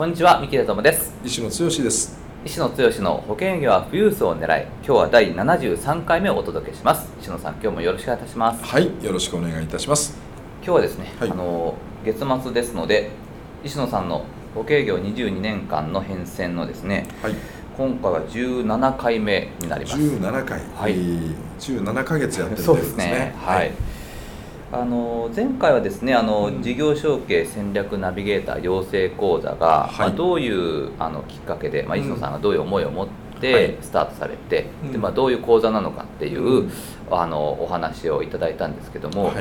こんにちは三木智です。石野剛です。石野剛の保険業は富裕層を狙い今日は第73回目をお届けします。石野さん今日もよろしくお願いいたします。はいよろしくお願いいたします。今日はですね、はい、あの月末ですので石野さんの保険業22年間の変遷のですね、はい。今回は17回目になります。17回、はい、17か月やってるそうですね。はい、はい、あの前回はですねあの、うん、事業承継戦略ナビゲーター養成講座が、はい、まあ、どういうあのきっかけで、まあ、磯野さんがどういう思いを持ってスタートされて、うん、でまあ、どういう講座なのかっていう、うん、あのお話をいただいたんですけども、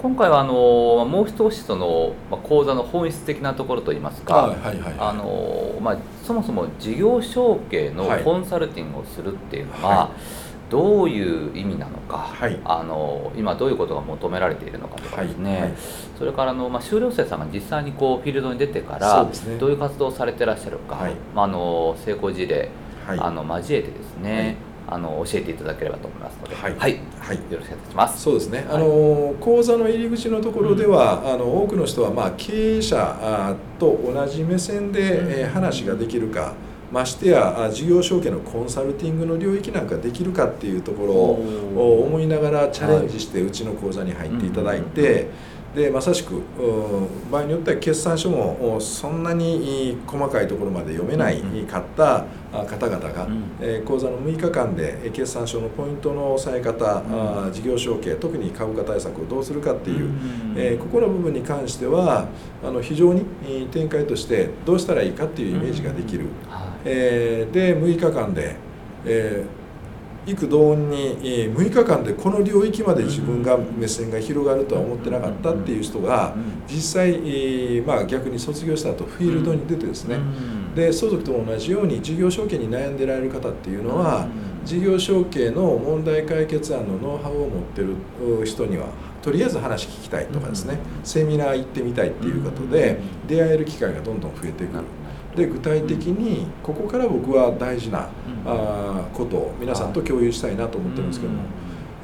今回はあのもう少しその、まあ、講座の本質的なところといいますか、あのまあ、そもそも事業承継のコンサルティングをするっていうのは、はい、どういう意味なのか、はい、あの今どういうことが求められているのかとかですね、はい、それからあの、まあ、修了生さんが実際にこうフィールドに出てから、ね、どういう活動をされてらっしゃるか、まあ、あの成功事例、あの交えてですね、あの教えていただければと思いますので、はい、はい、はい、よろしくお願いします。そうですね。あの講座の入り口のところでは、うん、あの多くの人はまあ経営者と同じ目線で、えー、話ができるか。ましてや事業承継のコンサルティングの領域なんかできるかっていうところを思いながらチャレンジしてうちの講座に入っていただいて、でまさしく場合によっては決算書もそんなに細かいところまで読めないかった方々が、うん、え講座の6日間で決算書のポイントの押さえ方、うん、事業承継特に株価対策をどうするかっていう、うん、えー、ここの部分に関してはあの非常に展開としてどうしたらいいかっていうイメージができる、えー、で6日間で、えー幾度に6日間でこの領域まで自分が目線が広がるとは思ってなかったっていう人が実際、まあ、逆に卒業した後フィールドに出てですね。で相続と同じように事業承継に悩んでられる方っていうのは事業承継の問題解決案のノウハウを持ってる人にはとりあえず話聞きたいとかですね。セミナー行ってみたいっていうことで出会える機会がどんどん増えてくる。で具体的にここから僕は大事な、あことを皆さんと共有したいなと思ってるんですけども、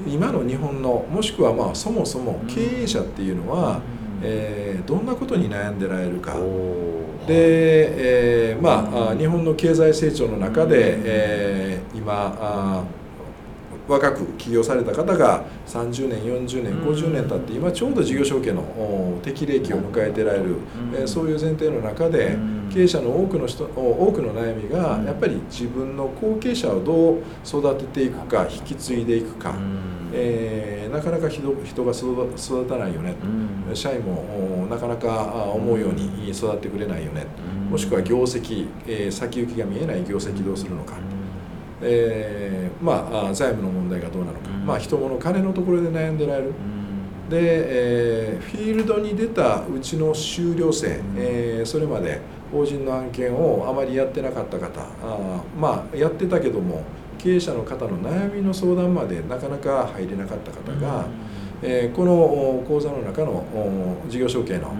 今の日本のもしくはまあそもそも経営者っていうのは、えー、どんなことに悩んでられるか。で、えー、まあ日本の経済成長の中で、えー、今あ若く起業された方が30年40年50年経って今ちょうど事業承継の適齢期を迎えてられる、えそういう前提の中で経営者の多くの人多くの悩みがやっぱり自分の後継者をどう育てていくか引き継いでいくか、えー、なかなか人が育たないよね、社員もなかなか思うように育ってくれないよね、もしくは業績、えー、先行きが見えない業績どうするのか。えー、まあ財務の問題がどうなのか、うん、まあ人物金のところで悩んでられる、うん、で、えー、フィールドに出たうちの修了生、うん、えー、それまで法人の案件をあまりやってなかった方。あまあやってたけども経営者の方の悩みの相談までなかなか入れなかった方が、えー、この講座の中の事業承継の、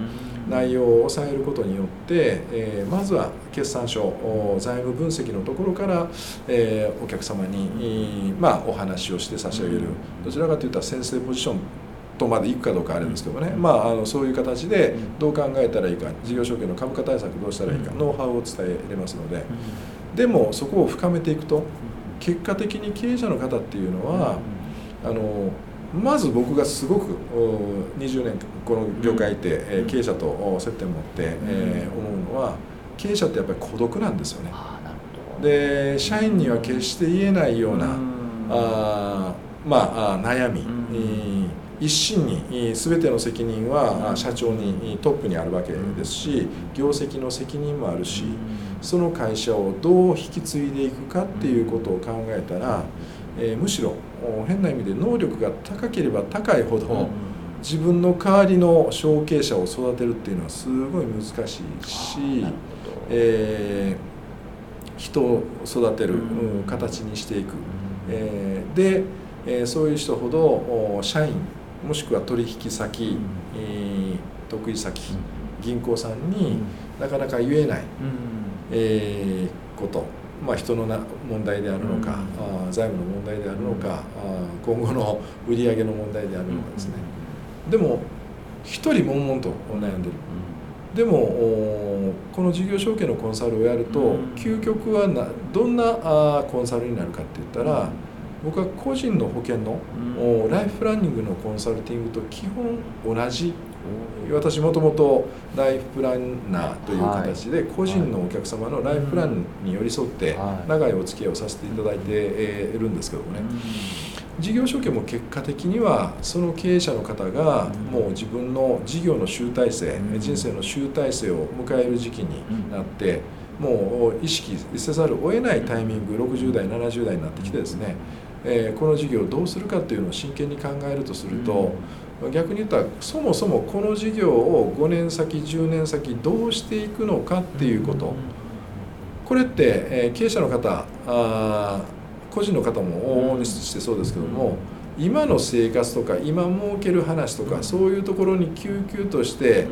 内容を抑えることによって、えー、まずは決算書財務分析のところから、えー、お客様に、まあ、お話をして差し上げる。どちらかというと先生ポジションとまでいくかどうかあれですけどね、まあ、あのそういう形でどう考えたらいいか事業承継の株価対策どうしたらいいかノウハウを伝えれますので。でもそこを深めていくと結果的に経営者の方っていうのはあのまず僕がすごく20年この業界いて、うん、経営者と接点を持って、うん、えー、思うのは経営者ってやっぱり孤独なんですよね。で社員には決して言えないような、うん、あまあ悩み、うん、一心に全ての責任は社長にトップにあるわけですし業績の責任もあるしその会社をどう引き継いでいくかっていうことを考えたら、えー、むしろ変な意味で能力が高ければ高いほど、自分の代わりの承継者を育てるっていうのはすごい難しいし、えー、人を育てる、うん、形にしていく、えー、で、えー、そういう人ほど社員もしくは取引先、えー、得意先、銀行さんになかなか言えない、えー、こと、まあ、人のな問題であるのか、あ財務の問題であるのか、あ今後の売り上げの問題であるのかですね、でも一人悶々と悩んでる。でもこの事業承継のコンサルをやると究極はなどんなあコンサルになるかって言ったら僕は個人の保険のライフプランニングのコンサルティングと基本同じ。私もともとライフプランナーという形で個人のお客様のライフプランに寄り添って長いお付き合いをさせていただいているんですけどもね。事業承継も結果的にはその経営者の方がもう自分の事業の集大成人生の集大成を迎える時期になってもう意識せざるを得ないタイミング60代70代になってきてですねえこの事業をどうするかっていうのを真剣に考えるとすると、逆に言ったらそもそもこの事業を5年先10年先どうしていくのかっていうこと。これって、え経営者の方あ個人の方も往々にしてそうですけども今の生活とか今儲ける話とかそういうところに救急として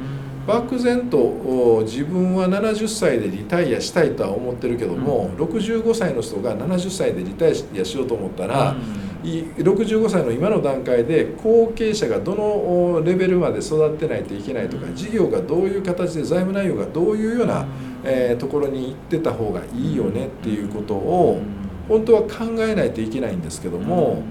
漠然と自分は70歳でリタイアしたいとは思ってるけども、うん、65歳の人が70歳でリタイアしようと思ったら、うん、65歳の今の段階で後継者がどのレベルまで育ってないといけないとか、事業がどういう形で財務内容がどういうような、えー、ところに行ってた方がいいよねっていうことを本当は考えないといけないんですけども。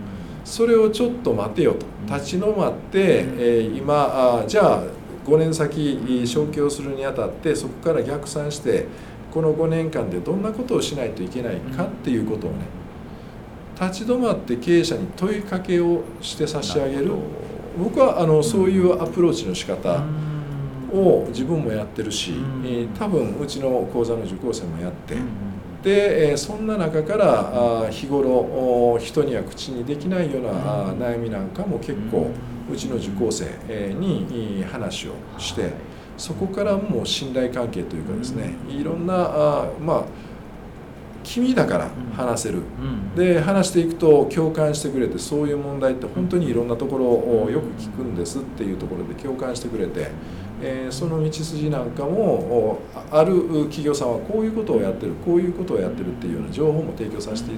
それをちょっと待てよと。立ち止まって、えー、今あじゃあ5年先昇給をするにあたってそこから逆算してこの5年間でどんなことをしないといけないかっていうことをね立ち止まって経営者に問いかけをして差し上げる。僕はあのそういうアプローチの仕方を自分もやってるし多分うちの講座の受講生もやってでそんな中から日頃人には口にできないような悩みなんかも結構うちの受講生に話をしてそこからもう信頼関係というかですねいろんなまあ君だから話せる、で話していくと共感してくれてそういう問題って本当にいろんなところをよく聞くんですっていうところで共感してくれて、えその道筋なんかもある企業さんはこういうことをやってるこういうことをやってるっていうような情報も提供させて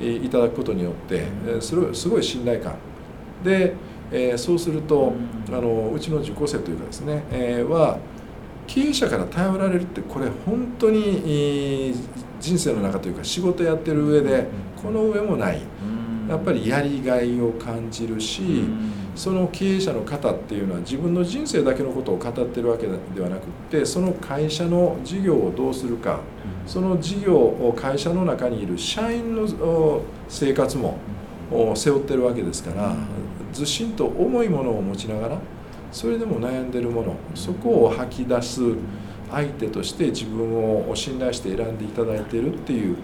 いただくことによってすごい信頼感。でえー、そうすると、あのうちの受講生というかですね、えー、は経営者から頼られるってこれ本当に人生の中というか仕事やってる上でこの上もない。やっぱりやりがいを感じるしその経営者の方っていうのは自分の人生だけのことを語ってるわけではなくってその会社の事業をどうするかその事業を会社の中にいる社員の生活も背負ってるわけですからずしんと重いものを持ちながらそれでも悩んでるものそこを吐き出す相手として自分を信頼して選んでいただいているっていう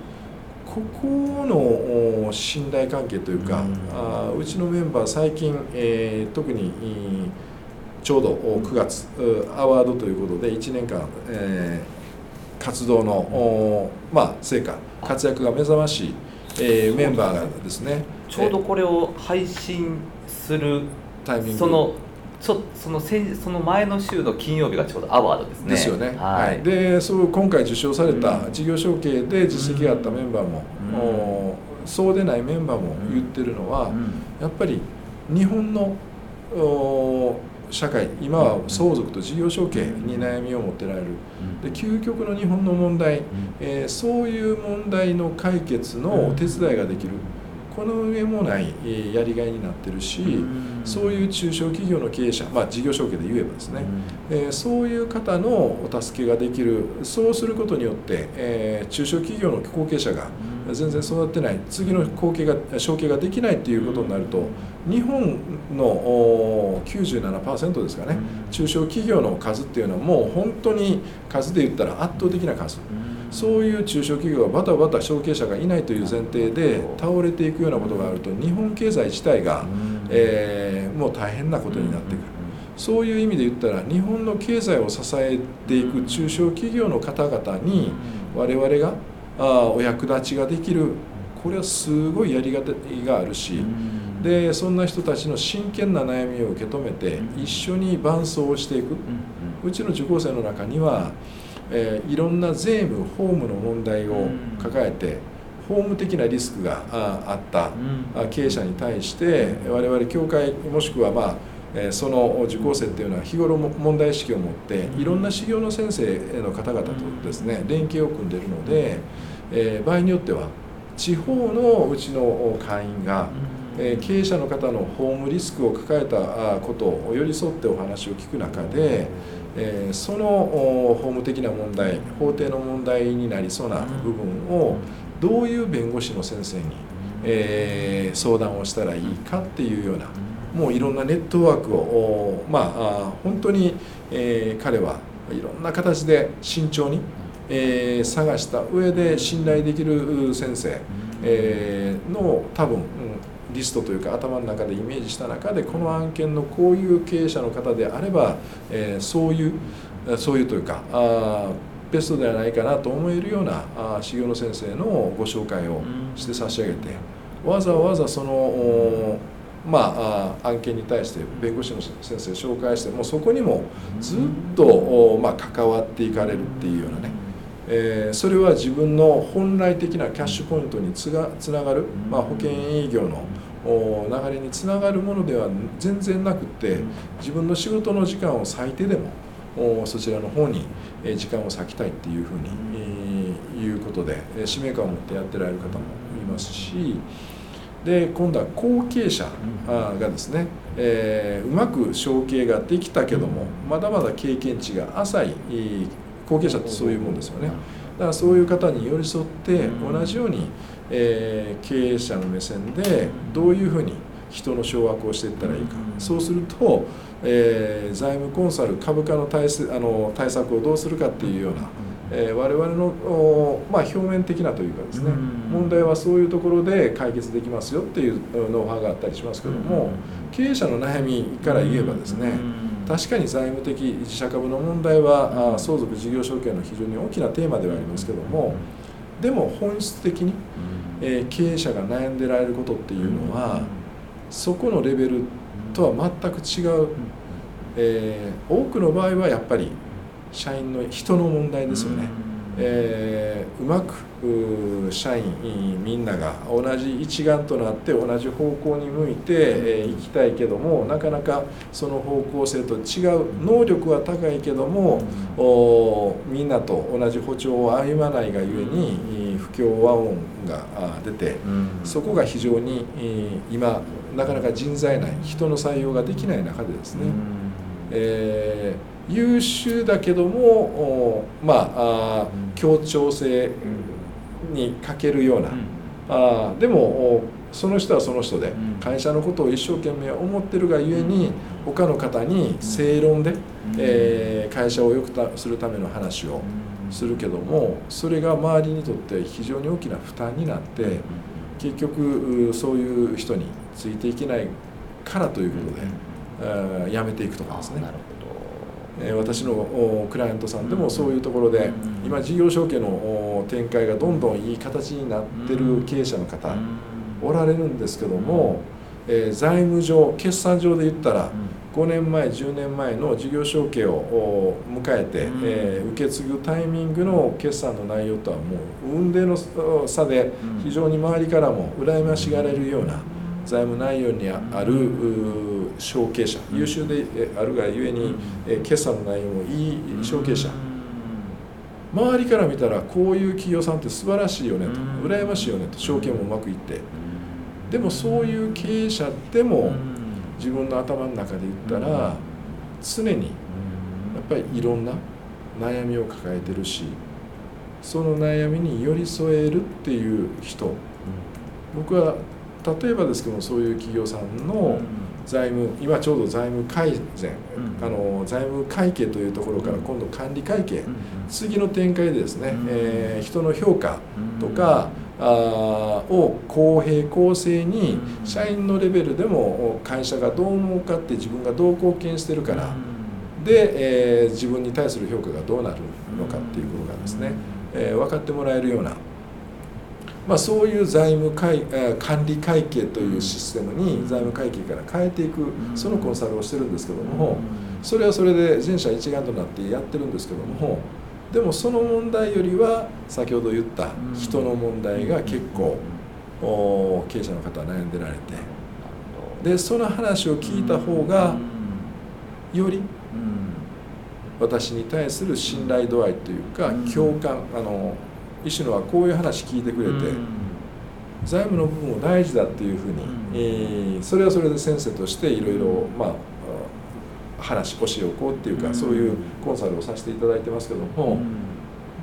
ここの信頼関係というか、うん、あうちのメンバー最近、えー、特にちょうど9月アワードということで1年間、えー、活動の、まあ、成果活躍が目覚ましい、えー、メンバーがですね。ちょうどこれを配信するタイミング。そのちょその先その前の週の金曜日がちょうどアワードですね。ですよね。はい、でそう今回受賞された事業承継で実績があったメンバーも、うん、そうでないメンバーも言ってるのは、うん、やっぱり日本の社会今は相続と事業承継に悩みを持ってられる。で究極の日本の問題、えー、そういう問題の解決のお手伝いができる。この上もないやりがいになってるし、そういう中小企業の経営者、まあ、事業承継で言えばですね、えそういう方のお助けができるそうすることによって、え中小企業の後継者が全然育ってない次の後継が承継ができないっていうことになると日本の97%ですかね。中小企業の数っていうのはもう本当に数で言ったら圧倒的な数。そういう中小企業がバタバタ承継者がいないという前提で倒れていくようなことがあると日本経済自体が、えー、もう大変なことになってくる。そういう意味で言ったら日本の経済を支えていく中小企業の方々に我々があお役立ちができる。これはすごいやりがいがあるしでそんな人たちの真剣な悩みを受け止めて一緒に伴走をしていく。うちの受講生の中には、えー、いろんな税務法務の問題を抱えて法務的なリスクがあった経営者に対して我々協会もしくはまあその受講生っていうのは日頃問題意識を持っていろんな修行の先生の方々とですね連携を組んでいるので、え場合によっては地方のうちの会員が経営者の方の法務リスクを抱えたことを寄り添ってお話を聞く中でえその法務的な問題法廷の問題になりそうな部分をどういう弁護士の先生にえ相談をしたらいいかっていうようなもういろんなネットワークをまあ本当に、えー、彼はいろんな形で慎重に、え、探した上で信頼できる先生、え、の多分、リストというか頭の中でイメージした中でこの案件のこういう経営者の方であれば、え、そういうそういうというかあベストではないかなと思えるようなあ修行の先生のご紹介をして差し上げてわざわざそのまあ、案件に対して弁護士の先生紹介してもうそこにもずっと、ま、関わっていかれるっていうようなね、えー、それは自分の本来的なキャッシュポイントにつがつながる、まあ、保険営業の流れにつながるものでは全然なくって自分の仕事の時間を割いてでもそちらの方に時間を割きたいっていうふうに、えー、いうことで使命感を持ってやってられる方もいますし。で今度は後継者がですね、えー、うまく承継ができたけどもまだまだ経験値が浅い後継者ってそういうもんですよね。だからそういう方に寄り添って同じように、えー、経営者の目線でどういうふうに人の掌握をしていったらいいか。そうすると、えー、財務コンサル株価の対あの対策をどうするかっていうようなえー、我々の、まあ、表面的なというかですね、問題はそういうところで解決できますよっていうノウハウがあったりしますけども、経営者の悩みから言えばですね、確かに財務的自社株の問題は、相続事業承継の非常に大きなテーマではありますけどもでも本質的に、えー、経営者が悩んでられることっていうのは、そこのレベルとは全く違う、えー、多くの場合はやっぱり社員の人の問題ですよね。えー、うまく社員みんなが同じ一丸となって同じ方向に向いてい、えー、きたいけどもなかなかその方向性と違う能力は高いけども、おみんなと同じ歩調を歩まないがゆえに不協和音が出て、そこが非常に今なかなか人材ない人の採用ができない中でですね、えー優秀だけどもまあ協調性に欠けるような、あでもその人はその人で会社のことを一生懸命思ってるがゆえに他の方に正論で、えー、会社を良くするための話をするけどもそれが周りにとって非常に大きな負担になって結局そういう人についていけないからということで、辞めていくとかですね。私のクライアントさんでもそういうところで今事業承継の展開がどんどんいい形になってる経営者の方おられるんですけども、え財務上決算上で言ったら5年前10年前の事業承継を迎えて、え受け継ぐタイミングの決算の内容とはもう運命の差で非常に周りからも羨ましがれるような財務内容にある承継者優秀であるがゆえに決算の内容もいい承継者周りから見たらこういう企業さんって素晴らしいよねと。羨ましいよねと。承継もうまくいって。でもそういう経営者でも自分の頭の中で言ったら常にやっぱりいろんな悩みを抱えてるしその悩みに寄り添えるっていう人。僕は例えばですけどそういう企業さんの財務今ちょうど財務改善、あの財務会計というところから今度管理会計、次の展開でですね、えー、人の評価とか、あを公平公正に社員のレベルでも会社がどう思うかって自分がどう貢献してるから、で、えー、自分に対する評価がどうなるのかっていうことがですね、えー、分かってもらえるような、まあ、そういう財務会管理会計というシステムに財務会計から変えていくそのコンサルをしてるんですけども。それはそれで全社一丸となってやってるんですけども。でもその問題よりは先ほど言った人の問題が結構経営者の方は悩んでられて。でその話を聞いた方がより私に対する信頼度合いというか共感あの石野はこういう話聞いてくれて財務の部分も大事だっていうふうに、えー、それはそれで先生としていろいろまあ話教えをこうっていうか、そういうコンサルをさせていただいてますけども、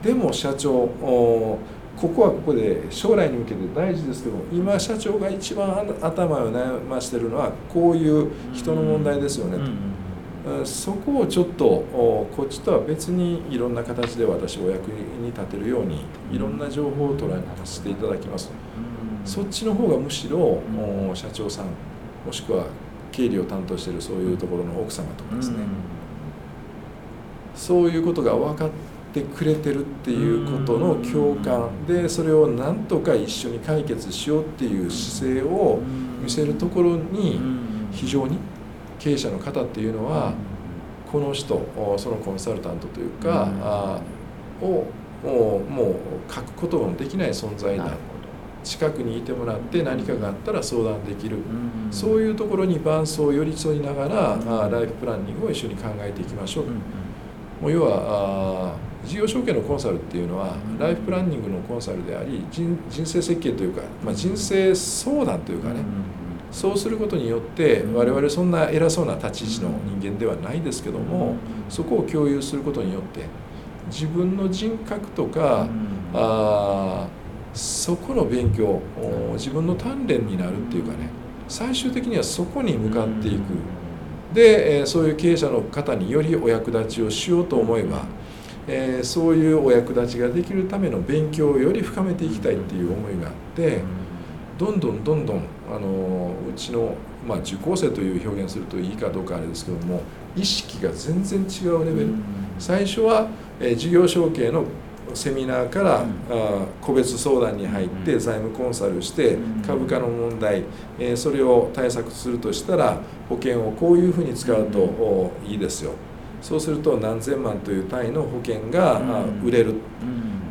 でも社長ここはここで将来に向けて大事ですけど今社長が一番頭を悩ましてるのはこういう人の問題ですよねと、そこをちょっとこっちとは別にいろんな形で私お役に立てるようにいろんな情報を捉えさせていただきます、そっちの方がむしろ社長さんもしくは経理を担当しているそういうところの奥様とかですね、そういうことが分かってくれてるっていうことの共感。でそれをなんとか一緒に解決しようっていう姿勢を見せるところに非常に経営者の方っていうのはこの人そのコンサルタントというかをもう書くことのできない存在だ。近くにいてもらって何かがあったら相談できる、そういうところに伴走を寄り添いながら、あライフプランニングを一緒に考えていきましょう、もう要はあ事業承継のコンサルっていうのはライフプランニングのコンサルであり人人生設計というか、まあ、人生相談というかね、そうすることによって我々そんな偉そうな立ち位置の人間ではないですけどもそこを共有することによって自分の人格とかあそこの勉強自分の鍛錬になるっていうかね最終的にはそこに向かっていく。でそういう経営者の方によりお役立ちをしようと思えばえそういうお役立ちができるための勉強をより深めていきたいっていう思いがあってどんどんどんどんあのうちの、まあ、受講生という表現するといいかどうかあれですけども意識が全然違うレベル。最初は、え事業承継のセミナーから、個別相談に入って財務コンサルして株価の問題、えそれを対策するとしたら保険をこういうふうに使うといいですよ。そうすると何千万という単位の保険が売れる、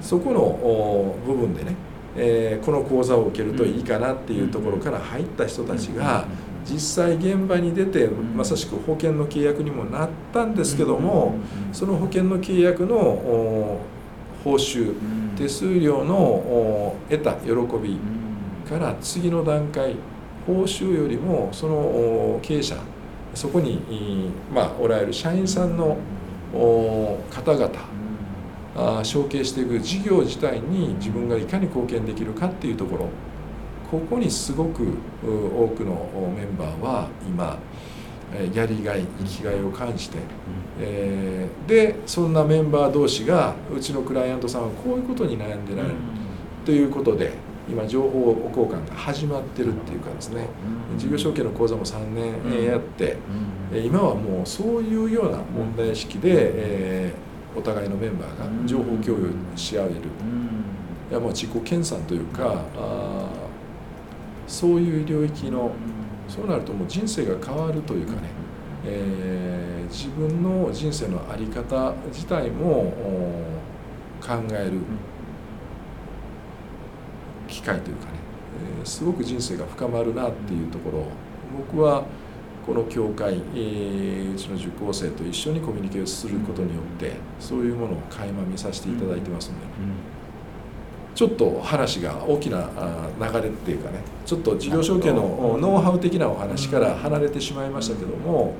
そこの部分でね、えこの講座を受けるといいかなっていうところから入った人たちが実際現場に出てまさしく保険の契約にもなったんですけどもその保険の契約の報酬手数料の得た喜びから次の段階報酬よりもその経営者そこに、まあ、おられる社員さんの方々承継していく事業自体に自分がいかに貢献できるかっていうところ。ここにすごく多くのメンバーは今やりがい生きがいを感じて、えー、でそんなメンバー同士がうちのクライアントさんはこういうことに悩んでられるということで今情報交換が始まってるっていうかですね。事業承継の講座も3年やって今はもうそういうような問題意識で、えー、お互いのメンバーが情報共有し合える。いやもう自己研鑽というかあそういう領域のそうなるともう人生が変わるというかね、えー、自分の人生の在り方自体も考える機会というかね、えー、すごく人生が深まるなっていうところ。僕はこの教会、えー、うちの受講生と一緒にコミュニケーションすることによってそういうものを垣間見させていただいてますので、ちょっと話が大きな流れっていうかねちょっと事業承継のノウハウ的なお話から離れてしまいましたけども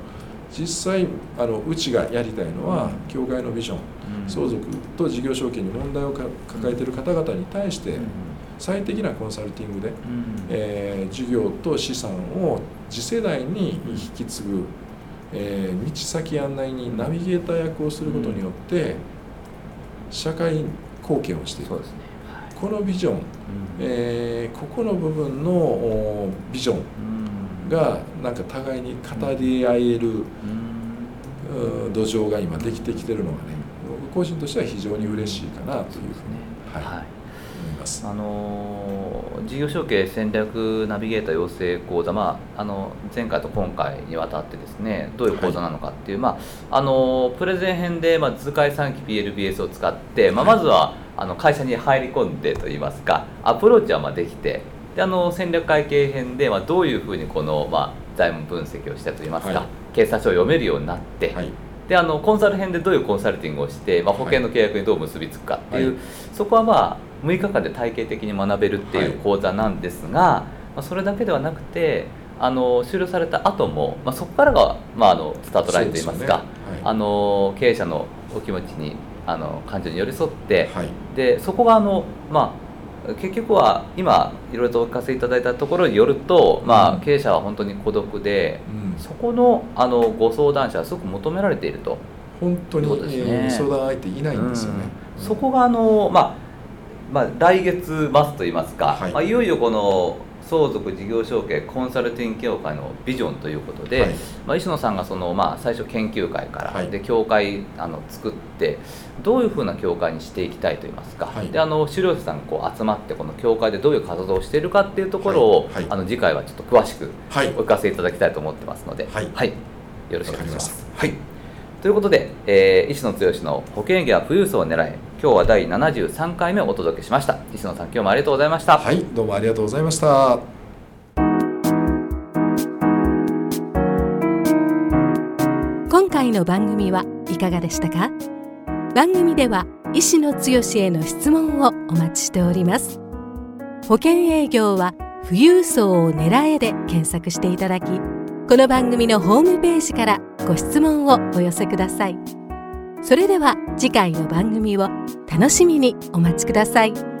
実際あのうちがやりたいのは教会のビジョン相続と事業承継に問題を抱えている方々に対して最適なコンサルティングで、えー、事業と資産を次世代に引き継ぐ、えー、道先案内にナビゲーター役をすることによって社会貢献をしていく。このビジョン、うん、えー、ここの部分のビジョンがなんか互いに語り合える、うん、土壌が今できてきてるのがね個人としては非常に嬉しいかなというふうに、はい、はい。あの事業承継戦略ナビゲーター養成講座、まあ、あの前回と今回にわたってですねどういう講座なのかっていう、はい、まあ、あのプレゼン編で、まあ、図解3期 PLBS を使って、まあ、まずは、あの会社に入り込んでといいますかアプローチはまあできてであの戦略会計編で、まあ、どういうふうにこの、まあ、財務分析をしたといいますか、はい、決算書を読めるようになって、はい、であのコンサル編でどういうコンサルティングをして、まあ、保険の契約にどう結びつくかっていう、はい、そこはまあ6日間で体系的に学べるっていう講座なんですが、まあ、それだけではなくてあの終了された後も、まあ、そこからが、まあ、あのスタートラインといいますか、ね。はい、あの経営者のお気持ちにあの感情に寄り添って、はい、でそこがあの、まあ、結局は今いろいろとお聞かせいただいたところによると、まあ、うん、経営者は本当に孤独で、うん、そこのあのご相談者はすごく求められていると。本当に、ね、相談相手いないんですよね。うん、そこがあの、まあまあ、来月末といいますか、はい。まあ、いよいよこの相続事業承継コンサルティング協会のビジョンということで、はい、まあ、石野さんがその、まあ、最初研究会から、はい、で協会あの作ってどういうふうな協会にしていきたいといいますか、はい、であの資料者さんがこう集まってこの協会でどういう活動をしているかっていうところを、あの次回はちょっと詳しくお聞かせいただきたいと思ってますので、はい。よろしくお願いします。はい。ということで、えー、石野剛の保険業は富裕層を狙え今日は第73回目をお届けしました。石野さん今日もありがとうございました。はいどうもありがとうございました。今回の番組はいかがでしたか？番組では石野剛への質問をお待ちしております。保険営業は富裕層を狙えで検索していただきこの番組のホームページからご質問をお寄せください。それでは次回の番組を楽しみにお待ちください。